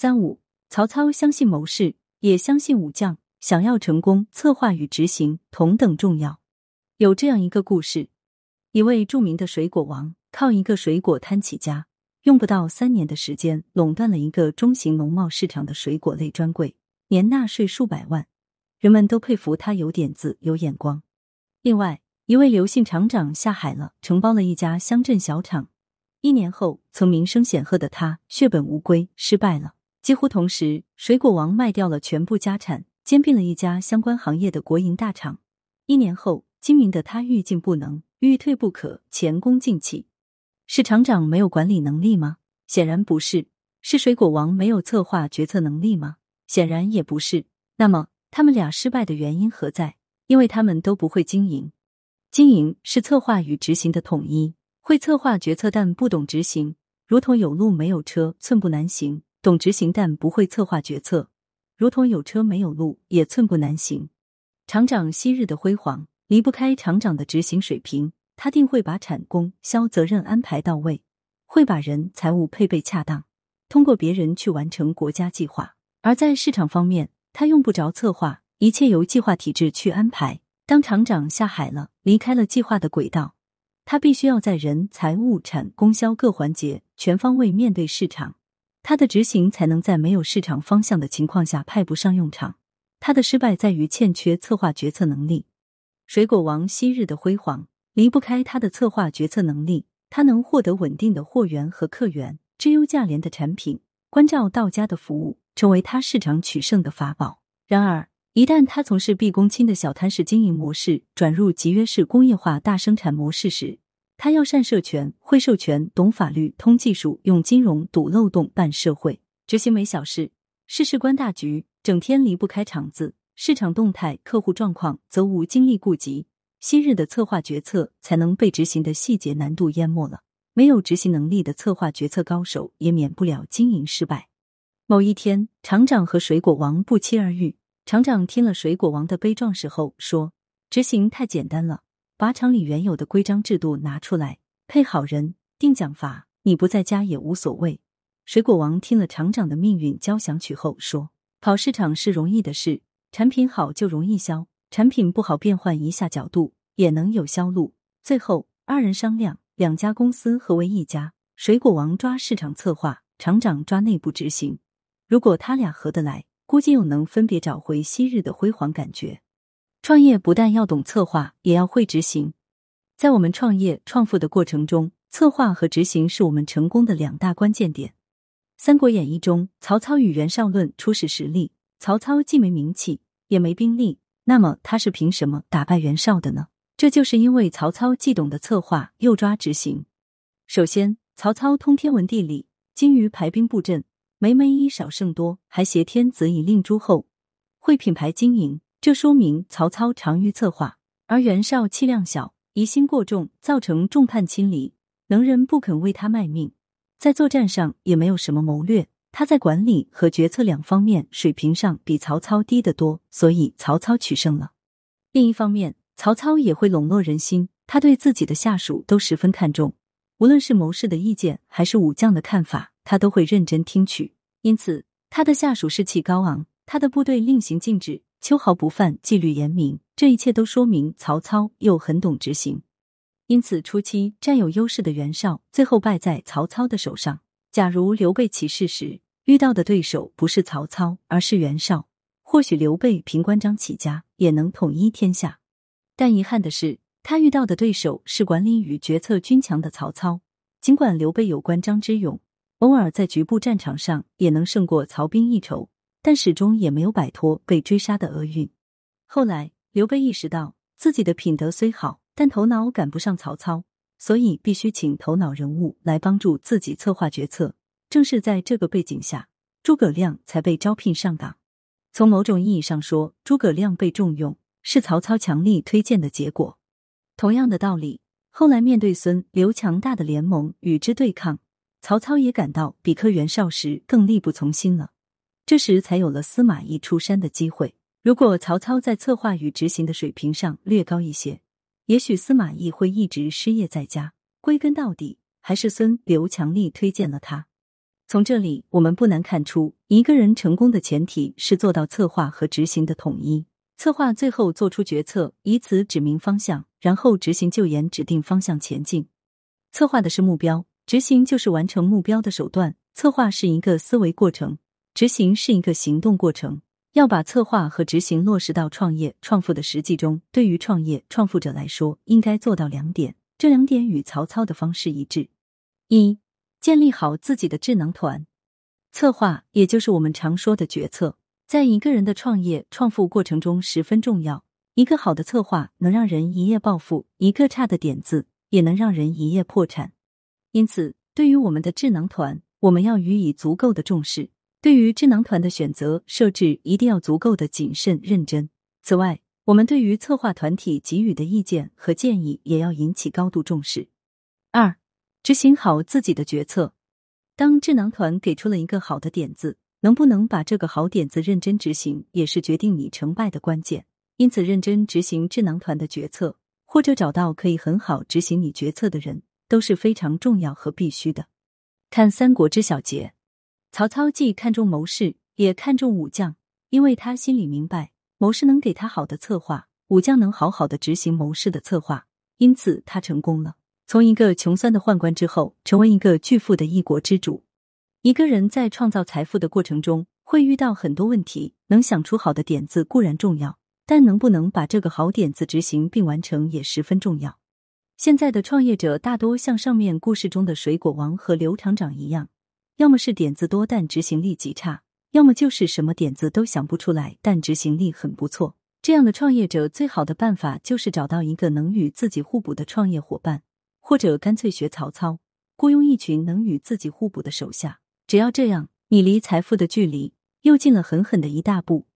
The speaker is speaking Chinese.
三五，曹操相信谋士，也相信武将。想要成功，策划与执行同等重要。有这样一个故事：一位著名的水果王，靠一个水果摊起家，用不到三年的时间，垄断了一个中型农贸市场的水果类专柜，年纳税数百万。人们都佩服他有点子、有眼光。另外，一位刘姓厂长下海了，承包了一家乡镇小厂。一年后，曾名声显赫的他血本无归，失败了。几乎同时，水果王卖掉了全部家产。兼并了一家相关行业的国营大厂，一年后，精明的他欲进不能，欲退不可，前功尽弃。是厂长没有管理能力吗？显然不是。是水果王没有策划决策能力吗？显然也不是。那么，他们俩失败的原因何在？因为他们都不会经营。经营是策划与执行的统一，会策划决策但不懂执行，如同有路没有车，寸步难行；懂执行但不会策划决策。如同有车没有路，也寸步难行。厂长昔日的辉煌离不开厂长的执行水平，他定会把产供销责任安排到位，会把人财物配备恰当，通过别人去完成国家计划。而在市场方面，他用不着策划，一切由计划体制去安排。当厂长下海了，离开了计划的轨道，他必须要在人、财物、产、供销各环节全方位面对市场。他的执行才能在没有市场方向的情况下派不上用场。他的失败在于欠缺策划决策能力。水果王昔日的辉煌离不开他的策划决策能力。他能获得稳定的货源和客源，质优价廉的产品，关照到家的服务，成为他市场取胜的法宝。然而，一旦他从事毕恭亲的小摊式经营模式，转入集约式工业化大生产模式时，他要善授权、会授权、懂法律、通技术、用金融堵漏洞、办社会，执行没小事，事事关大局，整天离不开厂子。市场动态、客户状况则无精力顾及，昔日的策划决策才能被执行的细节难度淹没了。没有执行能力的策划决策高手，也免不了经营失败。某一天，厂长和水果王不期而遇。厂长听了水果王的悲壮事后说：“执行太简单了。”把厂里原有的规章制度拿出来，配好人，定奖罚，你不在家也无所谓。水果王听了厂长的命运交响曲后说：“跑市场是容易的事，产品好就容易销，产品不好变换一下角度也能有销路。”最后二人商量，两家公司合为一家，水果王抓市场策划，厂长抓内部执行。如果他俩合得来，估计又能分别找回昔日的辉煌感觉。创业不但要懂策划，也要会执行。在我们创业创富的过程中，策划和执行是我们成功的两大关键点。《三国演义》中，曹操与袁绍论初始实力。曹操既没名气，也没兵力，那么他是凭什么打败袁绍的呢？这就是因为曹操既懂得策划，又抓执行。首先，曹操通天文地理，精于排兵布阵，每每以少胜多，还挟天子以令诸侯，会品牌经营。这说明曹操长于策划，而袁绍气量小，疑心过重，造成众叛亲离，能人不肯为他卖命，在作战上也没有什么谋略。他在管理和决策两方面水平上比曹操低得多，所以曹操取胜了。另一方面，曹操也会笼络人心，他对自己的下属都十分看重，无论是谋士的意见还是武将的看法，他都会认真听取。因此，他的下属士气高昂，他的部队令行禁止。秋毫不犯，纪律严明，这一切都说明曹操又很懂执行。因此，初期占有优势的袁绍，最后败在曹操的手上。假如刘备起事时遇到的对手不是曹操，而是袁绍，或许刘备凭关张起家，也能统一天下。但遗憾的是，他遇到的对手是管理与决策均强的曹操。尽管刘备有关张之勇，偶尔在局部战场上也能胜过曹兵一筹。但始终也没有摆脱被追杀的厄运。后来，刘备意识到自己的品德虽好，但头脑赶不上曹操，所以必须请头脑人物来帮助自己策划决策。正是在这个背景下，诸葛亮才被招聘上岗。从某种意义上说，诸葛亮被重用是曹操强力推荐的结果。同样的道理，后来面对孙刘强大的联盟与之对抗，曹操也感到比克袁绍时更力不从心了。这时才有了司马懿出山的机会。如果曹操在策划与执行的水平上略高一些，也许司马懿会一直失业在家。归根到底，还是孙刘强力推荐了他。从这里，我们不难看出，一个人成功的前提是做到策划和执行的统一。策划最后做出决策，以此指明方向，然后执行就沿指定方向前进。策划的是目标，执行就是完成目标的手段。策划是一个思维过程，执行是一个行动过程。要把策划和执行落实到创业创富的实际中，对于创业创富者来说，应该做到两点。这两点与曹操的方式一致：一、建立好自己的智囊团。策划也就是我们常说的决策，在一个人的创业创富过程中十分重要。一个好的策划能让人一夜暴富，一个差的点子也能让人一夜破产。因此，对于我们的智囊团，我们要予以足够的重视。对于智囊团的选择设置，一定要足够的谨慎认真。此外，我们对于策划团体给予的意见和建议，也要引起高度重视。二、执行好自己的决策。当智囊团给出了一个好的点子，能不能把这个好点子认真执行，也是决定你成败的关键。因此，认真执行智囊团的决策，或者找到可以很好执行你决策的人，都是非常重要和必须的。看《三国之小结》。曹操既看重谋士，也看重武将，因为他心里明白，谋士能给他好的策划，武将能好好的执行谋士的策划，因此他成功了。从一个穷酸的宦官之后，成为一个巨富的一国之主。一个人在创造财富的过程中，会遇到很多问题，能想出好的点子固然重要，但能不能把这个好点子执行并完成也十分重要。现在的创业者大多像上面故事中的水果王和刘厂长一样。要么是点子多但执行力极差，要么就是什么点子都想不出来但执行力很不错。这样的创业者最好的办法就是找到一个能与自己互补的创业伙伴，或者干脆学曹操，雇佣一群能与自己互补的手下。只要这样，你离财富的距离又近了狠狠的一大步。